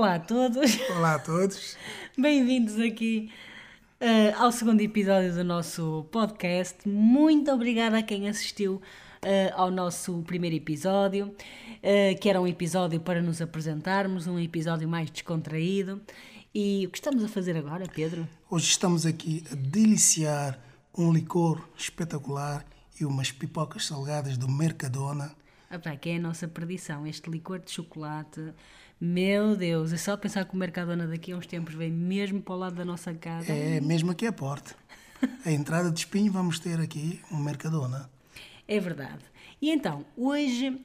Olá a todos, Olá a todos. bem-vindos aqui eh, ao segundo episódio do nosso podcast. Muito obrigada a quem assistiu eh, ao nosso primeiro episódio, eh, que era um episódio para nos apresentarmos, um episódio mais descontraído. E o que estamos a fazer agora, Pedro? Hoje estamos aqui a deliciar um licor espetacular e umas pipocas salgadas do Mercadona. Ah pá, que é a nossa perdição, este licor de chocolate. Meu Deus, é só pensar que o Mercadona daqui a uns tempos vem mesmo para o lado da nossa casa. É mesmo aqui a porta. A entrada de espinho vamos ter aqui um Mercadona. É verdade. E então, hoje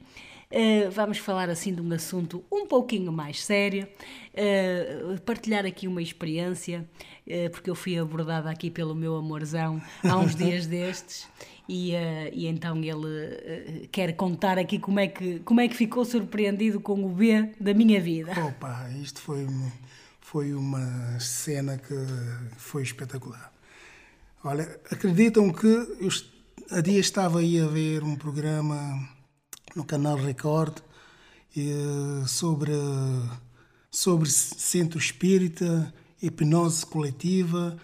eh, vamos falar assim de um assunto um pouquinho mais sério, eh, partilhar aqui uma experiência, eh, porque eu fui abordada aqui pelo meu amorzão há uns dias destes. E, e então ele quer contar aqui como é, que, como é que ficou surpreendido com o B da minha vida. Opa, isto foi, foi uma cena que foi espetacular. Olha, acreditam que eu há dia estava aí a ver um programa no canal Record eh, sobre, sobre centro espírita, hipnose coletiva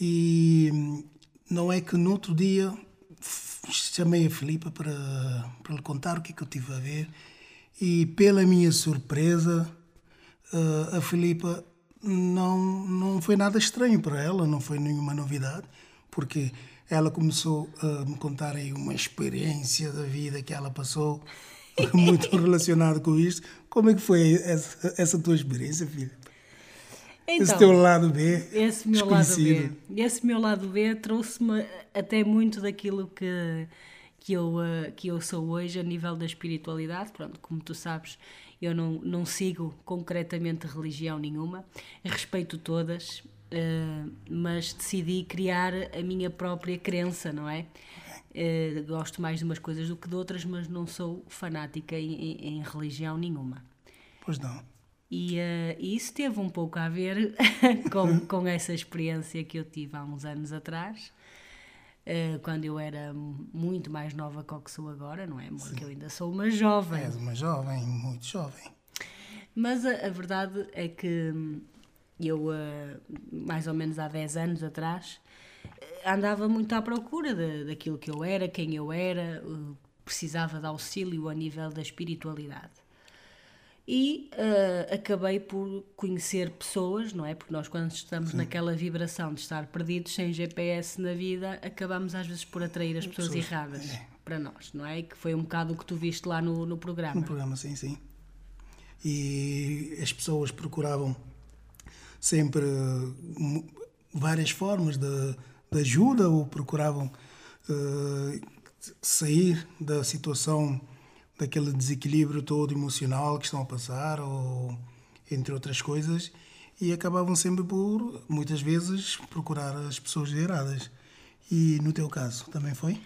e não é que no outro dia chamei a Filipa para, para lhe contar o que é que eu tive a ver e pela minha surpresa eh, a Filipa não, não foi nada estranho para ela, não foi nenhuma novidade, porque ela começou a me contar aí uma experiência da vida que ela passou, muito relacionada com isto. Como é que foi essa, essa tua experiência, filha? Esse teu lado B, Esse meu lado. B, esse meu lado B trouxe-me até muito daquilo que, que, eu, eh, que eu sou hoje a nível da espiritualidade. Pronto, como tu sabes, eu não, não sigo concretamente religião nenhuma, respeito todas, eh, mas decidi criar a minha própria crença, não é? Eh, gosto mais de umas coisas do que de outras, mas não sou fanática em, em- em religião nenhuma. Pois não. E, e isso teve um pouco a ver com, com essa experiência que eu tive há uns anos atrás, quando eu era muito mais nova que o que sou agora, não é? Porque eu ainda sou uma jovem. És uma jovem, muito jovem. Mas a, a verdade é que eu, eh, mais ou menos há 10 anos atrás, andava muito à procura de- daquilo que eu era, quem eu era, eh, precisava de auxílio a nível da espiritualidade. E eh, acabei por conhecer pessoas, não é? Porque nós, quando estamos naquela vibração de estar perdidos, sem GPS na vida, acabamos às vezes por atrair as pessoas, Pessoas, erradas é. para nós, não é? Que foi um bocado o que tu viste lá no, no programa. No programa, sim, sim. E as pessoas procuravam sempre várias formas de, de ajuda ou procuravam eh, sair da situação, daquele desequilíbrio todo emocional que estão a passar, ou entre outras coisas, e acabavam sempre por, muitas vezes, procurar as pessoas erradas. E no teu caso, também foi?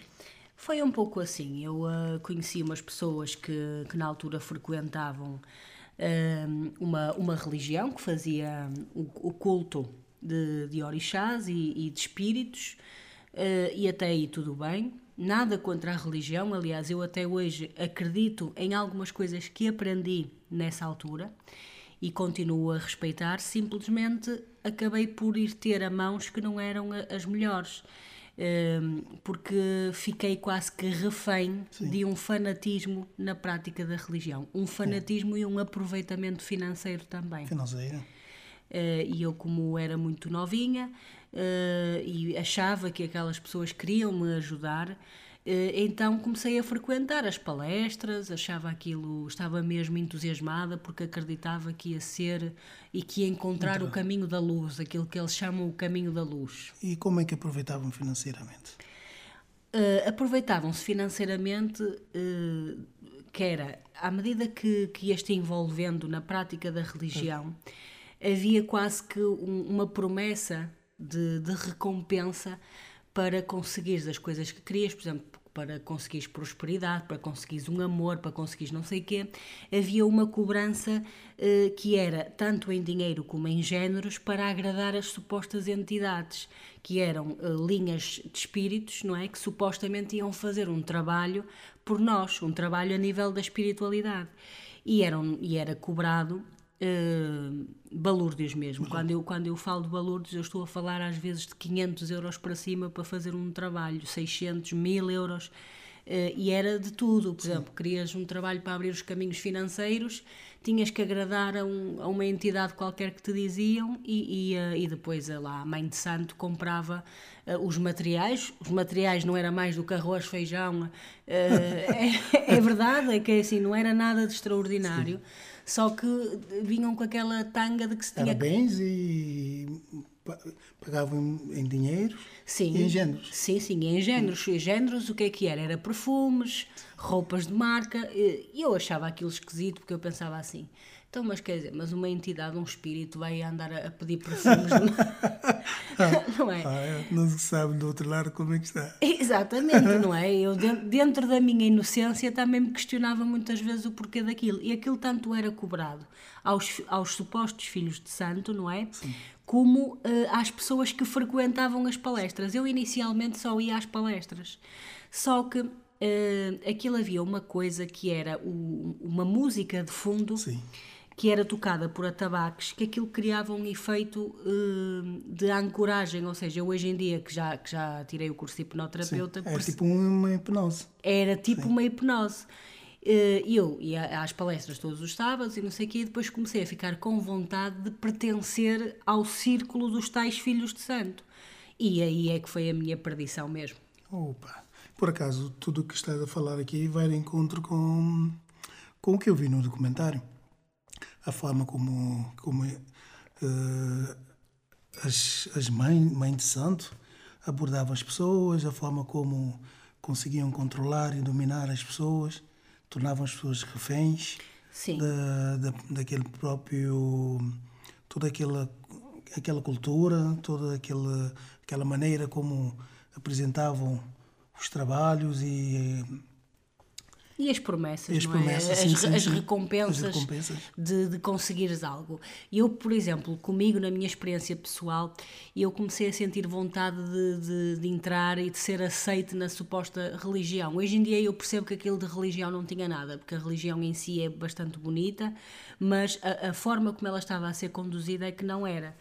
Foi um pouco assim. Eu ah, conheci umas pessoas que, que na altura frequentavam uma, uma religião que fazia o, culto de, de orixás e, e de espíritos, ah, e até aí tudo bem. Nada contra a religião, aliás, eu até hoje acredito em algumas coisas que aprendi nessa altura e continuo a respeitar, simplesmente acabei por ir ter a mãos que não eram as melhores. Porque fiquei quase que refém de um fanatismo na prática da religião. Um fanatismo e um aproveitamento financeiro também. Financeira? Eh, e eu, como era muito novinha eh, e achava que aquelas pessoas queriam me ajudar, então comecei a frequentar as palestras, achava aquilo, estava mesmo entusiasmada porque acreditava que ia ser e que ia encontrar o caminho da luz, aquilo que eles chamam o caminho da luz. E como é que aproveitavam financeiramente? Uh, aproveitavam-se financeiramente, uh, que era, à medida que, que ias te envolvendo na prática da religião, havia quase que um- uma promessa de, de recompensa para conseguires as coisas que querias, por exemplo, para conseguires prosperidade, para conseguires um amor, para conseguires não sei o quê, havia uma cobrança eh, que era tanto em dinheiro como em géneros para agradar as supostas entidades, que eram eh, linhas de espíritos, não é? Que supostamente iam fazer um trabalho por nós, um trabalho a nível da espiritualidade. E, eram, e era cobrado uh, balúrdios mesmo. Uhum. Quando, eu, quando eu falo de balúrdios, eu estou a falar às vezes de 500 euros para cima para fazer um trabalho, 600, 1000 euros. Uh, e era de tudo. Por Sim. exemplo, querias um trabalho para abrir os caminhos financeiros, tinhas que agradar a, um, a uma entidade qualquer que te diziam e, e, uh, e depois a, lá a Mãe de Santo comprava uh, os materiais. Os materiais não era mais do que arroz, feijão. É, é, verdade, é que assim, não era nada de extraordinário. Sim. Só que vinham com aquela tanga de que se tinha. Era bens e pagavam em dinheiro sim, e em géneros. Sim, sim, em géneros. Em géneros o que é que era? Era perfumes, roupas de marca. E eu achava aquilo esquisito porque eu pensava assim. Então, mas quer dizer, mas uma entidade, um espírito vai andar a, pedir perfumes, não é? Ah, é? Não se sabe do outro lado como é que está. Exatamente, não é? Eu, dentro da minha inocência, também me questionava muitas vezes o porquê daquilo. E aquilo tanto era cobrado aos, aos supostos filhos de santo, não é? Sim. Como uh, às pessoas que frequentavam as palestras. Eu inicialmente só ia às palestras. Só que uh, aquilo havia uma coisa que era o, uma música de fundo. Sim que era tocada por atabaques, que aquilo criava um efeito uh, de ancoragem, ou seja, eu hoje em dia que já, que já tirei o curso de hipnoterapeuta... Sim, era tipo uma hipnose. Era tipo Sim. uma hipnose. Uh, eu ia às palestras todos os sábados e não sei o quê, e depois comecei a ficar com vontade de pertencer ao círculo dos tais filhos de santo. E aí é que foi a minha perdição mesmo. Opa! Por acaso, tudo o que estás a falar aqui vai de encontro com, com o que eu vi no documentário a forma como, como uh, as, as mães, mãe de santo abordavam as pessoas, a forma como conseguiam controlar e dominar as pessoas, tornavam as pessoas reféns da, da, daquele próprio toda aquela aquela cultura, toda aquela aquela maneira como apresentavam os trabalhos e e as promessas, e as, promessas, é? sim, as, sim, as, sim. Recompensas as, recompensas de, de conseguires algo. Eu, por exemplo, comigo, na minha experiência pessoal, eu comecei a sentir vontade de, de, de, entrar e de ser aceite na suposta religião. Hoje em dia eu percebo que aquilo de religião não tinha nada, porque a religião em si é bastante bonita, mas a, a forma como ela estava a ser conduzida é que não era.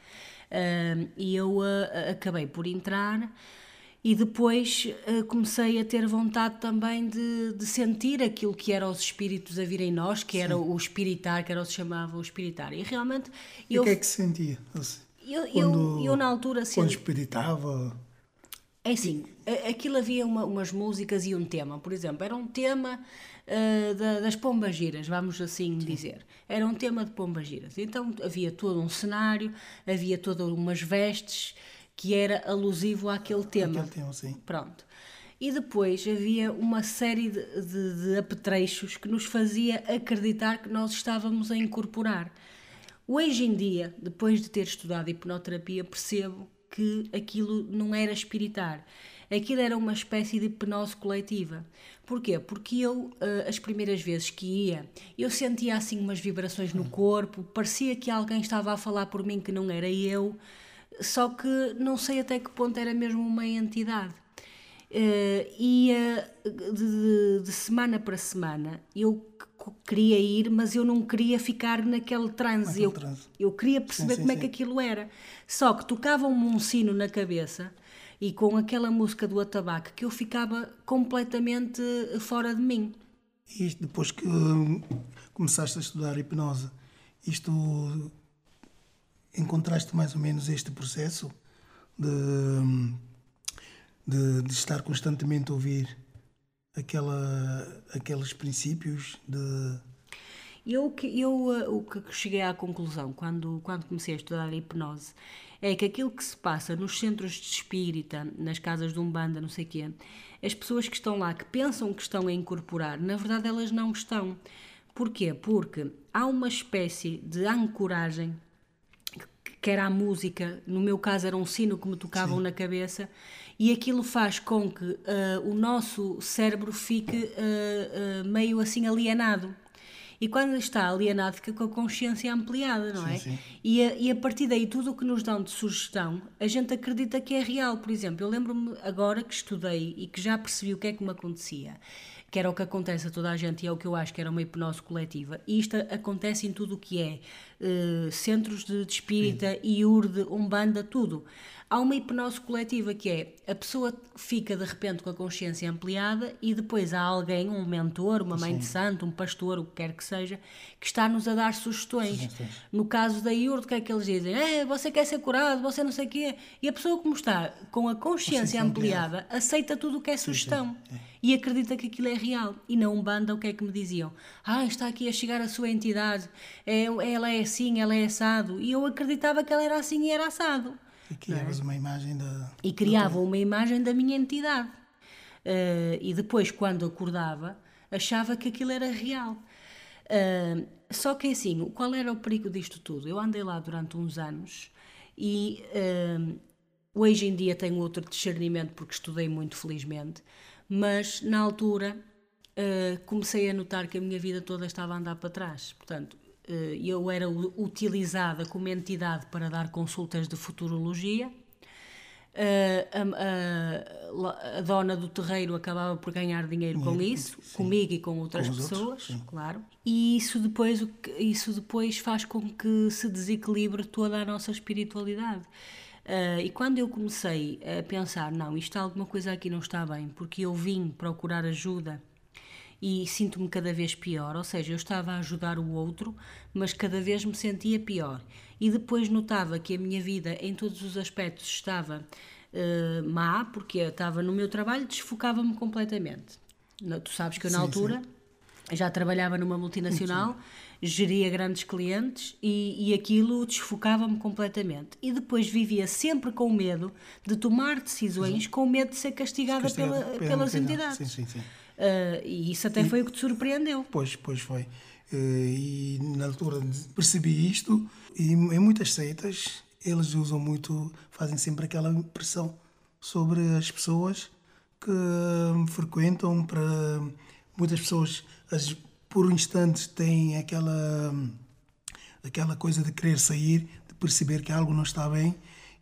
Uh, e eu uh, acabei por entrar e depois uh, comecei a ter vontade também de, de, sentir aquilo que eram os espíritos a vir em nós, que Sim. era o espiritar, que era o que se chamava o espiritar. E realmente. E eu, o que é que se sentia? Assim, eu, quando, eu, eu, na altura. Senti, quando espiritava. É assim, aquilo havia uma, umas músicas e um tema. Por exemplo, era um tema uh, da, das pombagiras, vamos assim Sim. dizer. Era um tema de pombagiras. Então havia todo um cenário, havia todas umas vestes que era alusivo àquele tema. Aquele tema, sim. Pronto. E depois havia uma série de, de, de apetrechos que nos fazia acreditar que nós estávamos a incorporar. Hoje em dia, depois de ter estudado hipnoterapia, percebo que aquilo não era espiritar. Aquilo era uma espécie de hipnose coletiva. Porquê? Porque eu, eh, as primeiras vezes que ia, eu sentia assim umas vibrações no corpo, parecia que alguém estava a falar por mim que não era eu só que não sei até que ponto era mesmo uma entidade. Uh, ia de, de, semana para semana. Eu queria ir, mas eu não queria ficar naquele transe. Eu, eu queria perceber sim, sim, como é que aquilo era. Só que tocavam-me um sino na cabeça e com aquela música do atabaque que eu ficava completamente fora de mim. E depois que começaste a estudar hipnose, isto encontraste mais ou menos este processo de, de, de estar constantemente a ouvir aquela, aqueles princípios de eu, eu eh, o que cheguei à conclusão quando, quando comecei a estudar a hipnose é que aquilo que se passa nos centros de espírita, nas casas de umbanda, não sei quê, as pessoas que estão lá, que pensam que estão a incorporar, na verdade elas não estão. Porquê? Porque há uma espécie de ancoragem que era a música, no meu caso era um sino que me tocavam Sim. na cabeça, e aquilo faz com que uh, o nosso cérebro fique uh, uh, meio assim alienado. E quando está alienado, fica com a consciência ampliada, não sim, é? Sim. E, a, e a partir daí, tudo o que nos dão de sugestão, a gente acredita que é real. Por exemplo, eu lembro-me agora que estudei e que já percebi o que é que me acontecia que era o que acontece a toda a gente e é o que eu acho que era uma hipnose coletiva. E isto acontece em tudo o que é uh, centros de, de espírita, IURD, Umbanda, tudo. Há uma hipnose coletiva que é a pessoa fica de repente com a consciência ampliada e depois há alguém, um mentor, uma mãe Sim. de santo, um pastor, o que quer que seja, que está-nos a dar sugestões. Sim, no caso da IURD, o que é que eles dizem? É, você quer ser curado, você não sei o quê. E a pessoa, como está com a consciência ampliada, aceita tudo o que é sugestão. Sim, e acredita que aquilo é real. E na Umbanda, o que é que me diziam? Ah, está aqui a chegar a sua entidade, é, ela é assim, ela é assado. E eu acreditava que ela era assim e era assado. E criavas é? uma imagem da. E criava uma imagem da minha entidade. Uh, e depois, quando acordava, achava que aquilo era real. Uh, só que assim, qual era o perigo disto tudo? Eu andei lá durante uns anos e uh, hoje em dia tenho outro discernimento porque estudei muito, felizmente, mas na altura comecei a notar que a minha vida toda estava a andar para trás. Portanto, eu era utilizada como entidade para dar consultas de futurologia. Eh, a, a, a, dona do terreiro acabava por ganhar dinheiro com isso, sim. comigo e com outras com pessoas, outros, claro. E isso depois, isso depois faz com que se desequilibre toda a nossa espiritualidade. Uh, e quando eu comecei a pensar, não, isto alguma coisa aqui não está bem, porque eu vim procurar ajuda e sinto-me cada vez pior, ou seja, eu estava a ajudar o outro, mas cada vez me sentia pior. E depois notava que a minha vida, em todos os aspectos, estava uh, má, porque eu estava no meu trabalho, desfocava-me completamente. Tu sabes que eu, na sim, altura, sim. já trabalhava numa multinacional, sim. geria grandes clientes e, e aquilo desfocava-me completamente. E depois vivia sempre com medo de tomar decisões, com medo de ser castigada, castigada pela, pelas entidades. Sim, sim, sim. Uh, e isso até e, foi o que te surpreendeu. Pois, pois foi. Uh, e na altura percebi isto, e em muitas seitas eles usam muito, fazem sempre aquela pressão sobre as pessoas que frequentam para muitas pessoas as, por instantes têm aquela aquela coisa de querer sair de perceber que algo não está bem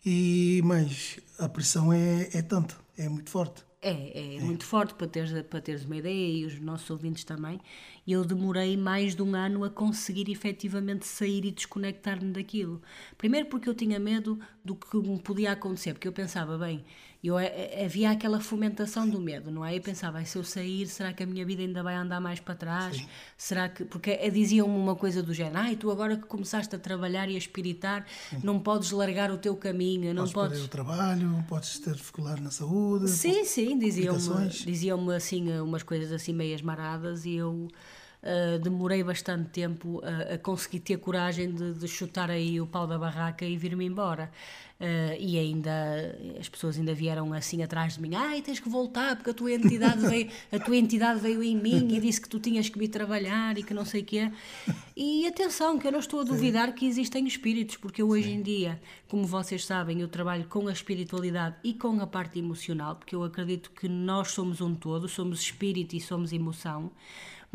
e mas a pressão é, é tanto é muito forte é, é, é, muito forte para teres, para teres uma ideia e os nossos ouvintes também. Eu demorei mais de um ano a conseguir efetivamente sair e desconectar-me daquilo. Primeiro porque eu tinha medo do que me podia acontecer, porque eu pensava, bem, eu, eh, eh, havia aquela fomentação do medo, não é? Eu pensava, se eu sair, será que a minha vida ainda vai andar mais para trás? Sim. Será que. Porque eh, diziam-me uma coisa do género, ai, tu agora que começaste a trabalhar e a espiritar, Sim. não podes largar o teu caminho, não podes. podes... o trabalho, podes ter dificuldade na saúde. Sim, sim, diziam-me diziam assim umas coisas assim meias maradas e eu. Uh, demorei bastante tempo a, a, conseguir ter coragem de, de, chutar aí o pau da barraca e vir-me embora. Uh, e ainda as pessoas ainda vieram assim atrás de mim, ai tens que voltar porque a tua entidade veio, a tua entidade veio em mim e disse que tu tinhas que vir trabalhar e que não sei o quê. E atenção, que eu não estou a duvidar que existem espíritos, porque eu hoje em dia, como vocês sabem, eu trabalho com a espiritualidade e com a parte emocional, porque eu acredito que nós somos um todo, somos espírito e somos emoção,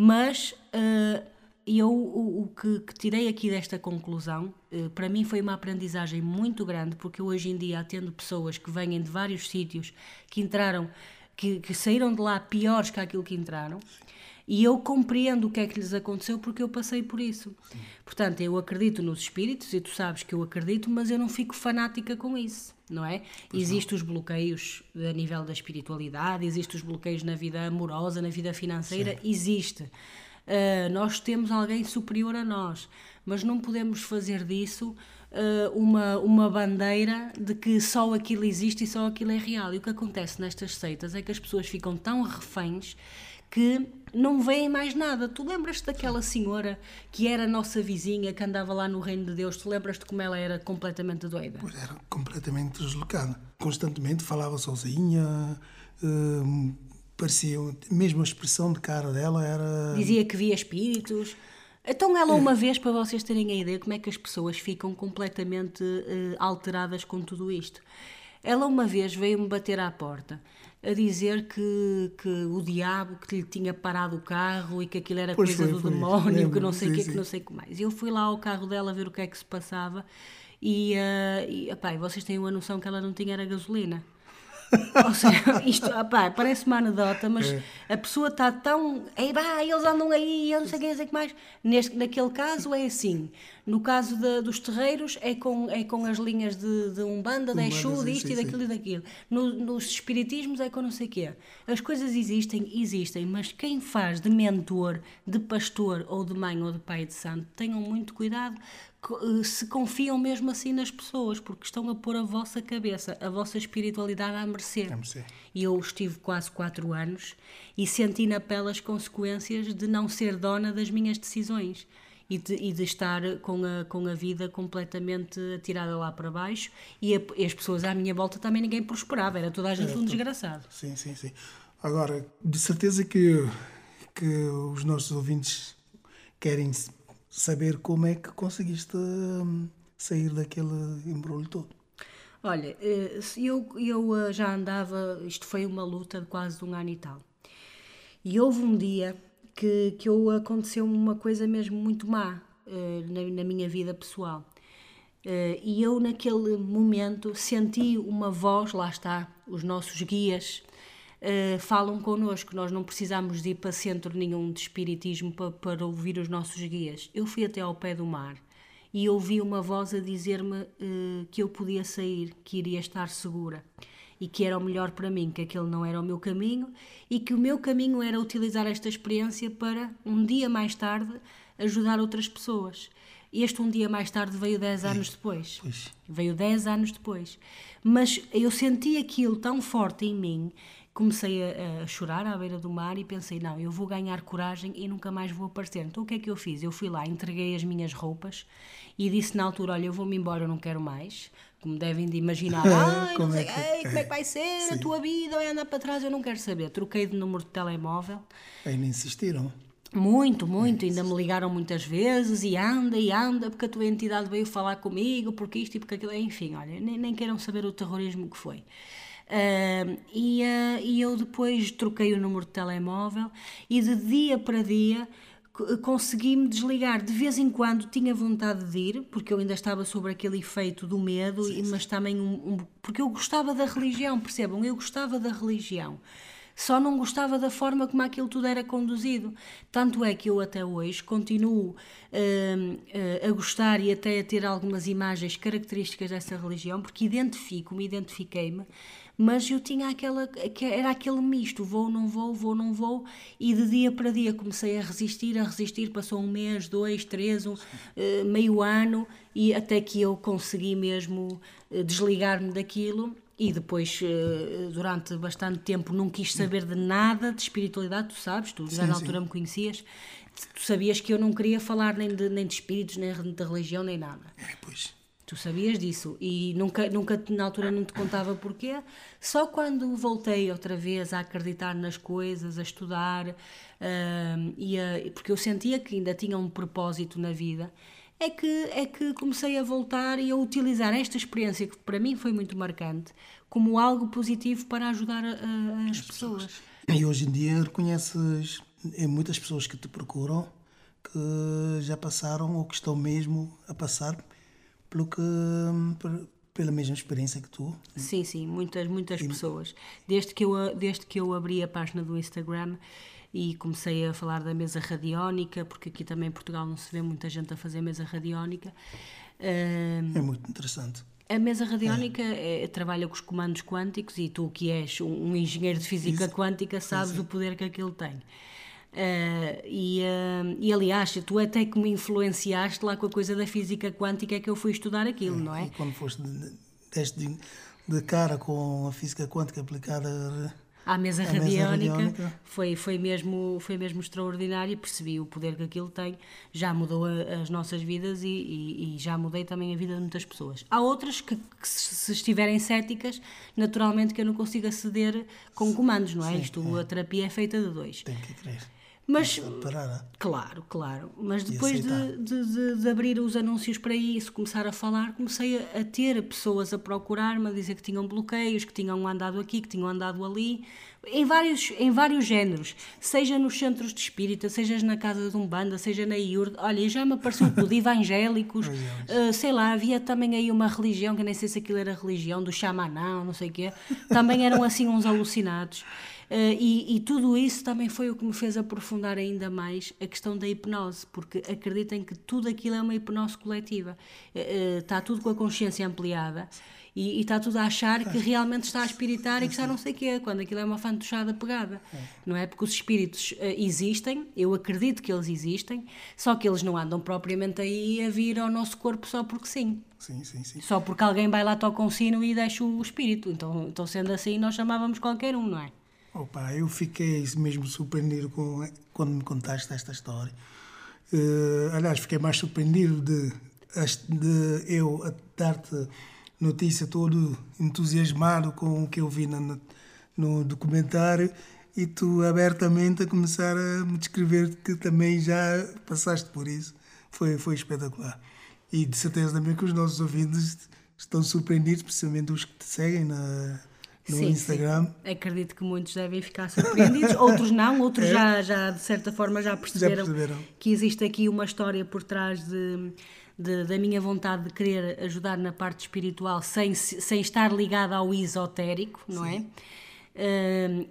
mas uh, eu o, o que, que, tirei aqui desta conclusão, eh, para mim foi uma aprendizagem muito grande, porque hoje em dia atendo pessoas que vêm de vários sítios, que entraram, que, que saíram de lá piores que aquilo que entraram, e eu compreendo o que é que lhes aconteceu porque eu passei por isso. Sim. Portanto, eu acredito nos espíritos, e tu sabes que eu acredito, mas eu não fico fanática com isso, não é? Existem os bloqueios a nível da espiritualidade, existem os bloqueios na vida amorosa, na vida financeira, Sim. existe. Uh, nós temos alguém superior a nós, mas não podemos fazer disso uh, uma, uma bandeira de que só aquilo existe e só aquilo é real. E o que acontece nestas seitas é que as pessoas ficam tão reféns que não veem mais nada. Tu lembras-te daquela senhora que era nossa vizinha, que andava lá no Reino de Deus? Tu lembras-te como ela era completamente doida? Pois era completamente deslocada. Constantemente falava sozinha. Uh, parecia, mesmo a expressão de cara dela era. Dizia que via espíritos. Então, ela, uma vez, para vocês terem a ideia como é que as pessoas ficam completamente uh, alteradas com tudo isto, ela, uma vez, veio-me bater à porta a dizer que, que o diabo que lhe tinha parado o carro e que aquilo era pois coisa foi, do foi. demónio, Lembro, que não sei o que, que não sei o que mais. Eu fui lá ao carro dela ver o que é que se passava e, uh, e, epá, vocês têm uma noção que ela não tinha era gasolina. Ou seja, isto opá, parece uma anedota, mas é. a pessoa está tão. Ei, pá, eles andam aí, eu não sei o que, sei que mais. Neste, naquele caso é assim. No caso de, dos terreiros é com, é com as linhas de, de Umbanda, de Exu, disto sim, e daquilo sim. e daquilo. No, nos espiritismos é com não sei o quê. As coisas existem, existem, mas quem faz de mentor, de pastor, ou de mãe, ou de pai de santo, tenham muito cuidado se confiam mesmo assim nas pessoas, porque estão a pôr a vossa cabeça, a vossa espiritualidade à mercê. À mercê. E eu estive quase quatro anos e senti na pele as consequências de não ser dona das minhas decisões e de, e de estar com a, com a vida completamente atirada lá para baixo e, a, e as pessoas à minha volta também ninguém prosperava, era toda a gente é, um desgraçado. Sim, sim, sim. Agora, de certeza que, que os nossos ouvintes querem saber como é que conseguiste hum, sair daquele embrulho todo. Olha, eh, eu, eu eh, já andava, isto foi uma luta de quase um ano e tal. E houve um dia que, que eu, aconteceu uma coisa mesmo muito má eh, na, na minha vida pessoal. E eu, naquele momento, senti uma voz, lá está, os nossos guias, uh, falam connosco. Nós não precisamos de ir para centro nenhum de espiritismo para, para ouvir os nossos guias. Eu fui até ao pé do mar e ouvi uma voz a dizer-me uh, que eu podia sair, que iria estar segura e que era o melhor para mim, que aquele não era o meu caminho e que o meu caminho era utilizar esta experiência para, um dia mais tarde, ajudar outras pessoas. Este um dia mais tarde veio 10 anos depois. Pois. Veio 10 anos depois. Mas eu senti aquilo tão forte em mim comecei a, a, chorar à beira do mar e pensei, não, eu vou ganhar coragem e nunca mais vou aparecer. Então o que é que eu fiz? Eu fui lá, entreguei as minhas roupas e disse na altura, olha, eu vou-me embora, eu não quero mais. Como devem de imaginar, ai, como, sei, é que... Ei, como é que vai ser Sim. a tua vida, vai andar para trás, eu não quero saber. Troquei de número de telemóvel. Ainda insistiram? Muito, muito, ainda me ligaram muitas vezes e anda e anda porque a tua entidade veio falar comigo, porque isto e porque aquilo, enfim, olha, nem, nem queiram saber o terrorismo que foi. Uh, e, uh, e eu depois troquei o número de telemóvel e de dia para dia consegui-me desligar. De vez em quando tinha vontade de ir, porque eu ainda estava sobre aquele efeito do medo, sim, sim. mas também um, um, porque eu gostava da religião, percebam? Eu gostava da religião. Só não gostava da forma como aquilo tudo era conduzido. Tanto é que eu até hoje continuo uh, uh, a gostar e até a ter algumas imagens características dessa religião, porque identifico-me, identifiquei-me mas eu tinha aquela, era aquele misto, vou, não vou, vou, não vou, e de dia para dia comecei a resistir, a resistir, passou um mês, dois, três, um, uh, meio ano, e até que eu consegui mesmo uh, desligar-me daquilo, e depois, uh, durante bastante tempo, não quis saber de nada de espiritualidade, tu sabes, tu já sim, na altura sim. me conhecias, tu sabias que eu não queria falar nem de, nem de espíritos, nem de religião, nem nada. É, pois. Tu sabias disso e nunca, nunca na altura não te contava porquê. Só quando voltei outra vez a acreditar nas coisas, a estudar, uh, e a, porque eu sentia que ainda tinha um propósito na vida, é que, é que comecei a voltar e a utilizar esta experiência, que para mim foi muito marcante, como algo positivo para ajudar a, as, as pessoas. pessoas. E hoje em dia reconheces em muitas pessoas que te procuram que já passaram ou que estão mesmo a passar pelo que, pela mesma experiência que tu. Sim, sim, muitas, muitas e... pessoas. Desde que, eu, desde que eu abri a página do Instagram e comecei a falar da mesa radiónica, porque aqui também em Portugal não se vê muita gente a fazer mesa radiónica. Uh, é muito interessante. A mesa radiónica é. É, trabalha com os comandos quânticos e tu, que és um, um engenheiro de física Isso. quântica, sabes o poder que aquilo tem. Uh, e, uh, e aliás, tu até que me influenciaste lá com a coisa da física quântica é que eu fui estudar aquilo, é, não é? E quando foste deste de, de, cara com a física quântica aplicada à mesa, à radiónica, mesa radiónica, Foi, foi, mesmo, foi mesmo extraordinário. Percebi o poder que aquilo tem, já mudou a, as nossas vidas e, e, e, já mudei também a vida de muitas pessoas. Há outras que, que se estiverem céticas, naturalmente que eu não consigo aceder com comandos, não é? Sim, Isto, é. a terapia é feita de dois. Tem que crer Mas, claro, claro. Mas depois de, de, de, abrir os anúncios para isso, começar a falar, comecei a, a ter pessoas a procurar-me, a dizer que tinham bloqueios, que tinham andado aqui, que tinham andado ali, em vários, em vários géneros, seja nos centros de espírita, seja na casa de um banda, seja na IURD. Olha, já me apareceu tudo, evangélicos, uh, sei lá, havia também aí uma religião, que nem sei se aquilo era religião, do xamanão, não sei o quê, também eram assim uns alucinados. Uh, e, e, tudo isso também foi o que me fez aprofundar ainda mais a questão da hipnose, porque acreditem que tudo aquilo é uma hipnose coletiva. Uh, uh, está tudo com a consciência ampliada e, e, está tudo a achar que realmente está a espiritar e que está não sei o quê, quando aquilo é uma fantochada pegada. Não é? Porque os espíritos existem, eu acredito que eles existem, só que eles não andam propriamente aí a vir ao nosso corpo só porque sim. Sim, sim, sim. Só porque alguém vai lá, toca um sino e deixa o espírito. Então, então sendo assim, nós chamávamos qualquer um, não é? Opa, eu fiquei mesmo surpreendido com, quando me contaste esta história. Uh, aliás, fiquei mais surpreendido de, de eu dar-te notícia todo entusiasmado com o que eu vi no, documentário e tu abertamente a começar a me descrever que também já passaste por isso. Foi, foi espetacular. E de certeza também que os nossos ouvintes estão surpreendidos, principalmente os que te seguem na, no sim, Instagram. Sim. Acredito que muitos devem ficar surpreendidos, outros não, outros é. já, já, de certa forma, já perceberam, já perceberam, que existe aqui uma história por trás de, de, da minha vontade de querer ajudar na parte espiritual sem, sem estar ligada ao esotérico, não sim. é?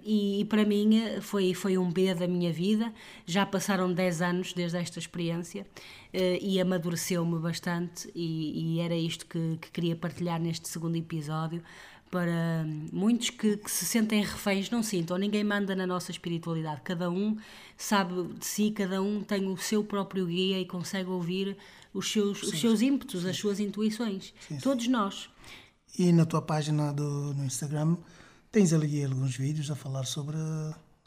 E, e, para mim foi, foi um B da minha vida. Já passaram 10 anos desde esta experiência uh, e amadureceu-me bastante, e, e, era isto que, que queria partilhar neste segundo episódio para muitos que, que, se sentem reféns, não sintam, ninguém manda na nossa espiritualidade, cada um sabe de si, cada um tem o seu próprio guia e consegue ouvir os seus, sim, os seus ímpetos, sim. as suas intuições, sim, todos nós. E na tua página do, no Instagram tens ali alguns vídeos a falar sobre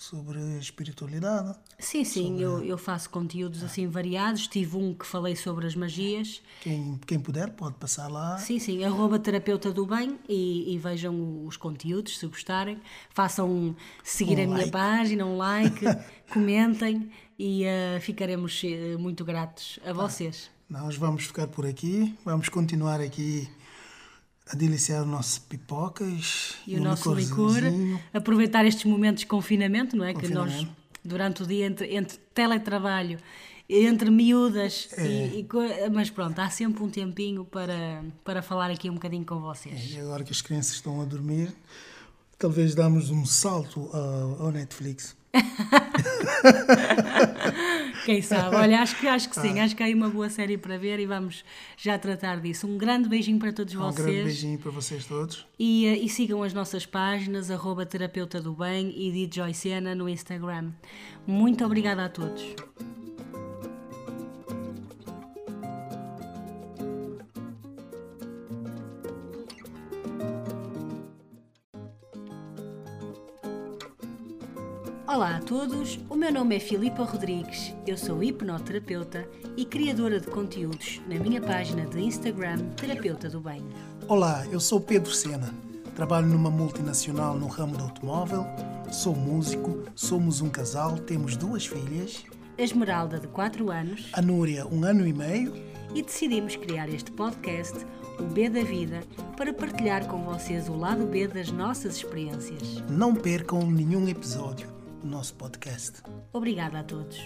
sobre espiritualidade. Sim, sim, sobre... eu, eu faço conteúdos assim variados. Tive um que falei sobre as magias. Quem, quem puder pode passar lá. Sim, sim, arroba terapeuta do bem e, e vejam os conteúdos se gostarem. Façam seguir um a like. minha página, um like, comentem e uh, ficaremos uh, muito gratos a vocês. nós vamos ficar por aqui, vamos continuar aqui a deliciar o nosso pipocas e, o nosso licor, aproveitar estes momentos de confinamento, não é? Confinamento. Que nós, durante o dia, entre, entre teletrabalho, entre miúdas, é. e, e, mas pronto, há sempre um tempinho para, para falar aqui um bocadinho com vocês. É, e agora que as crianças estão a dormir, talvez damos um salto ao, ao Netflix. Quem sabe? Olha, acho que, acho que sim, ah. acho que há aí uma boa série para ver e vamos já tratar disso. Um grande beijinho para todos um vocês. Um grande beijinho para vocês todos. E, eh, e sigam as nossas páginas, arroba terapeuta do bem e DJ Sena no Instagram. Muito obrigada a todos. Olá a todos, o meu nome é Filipa Rodrigues, eu sou hipnoterapeuta e criadora de conteúdos na minha página de Instagram Terapeuta do Bem. Olá, eu sou Pedro Sena, trabalho numa multinacional no ramo do automóvel, sou músico, somos um casal, temos duas filhas. A Esmeralda, de 4 anos. A Núria, um ano e meio. E decidimos criar este podcast, o B da Vida, para partilhar com vocês o lado B das nossas experiências. Não percam nenhum episódio nosso podcast. Obrigada a todos.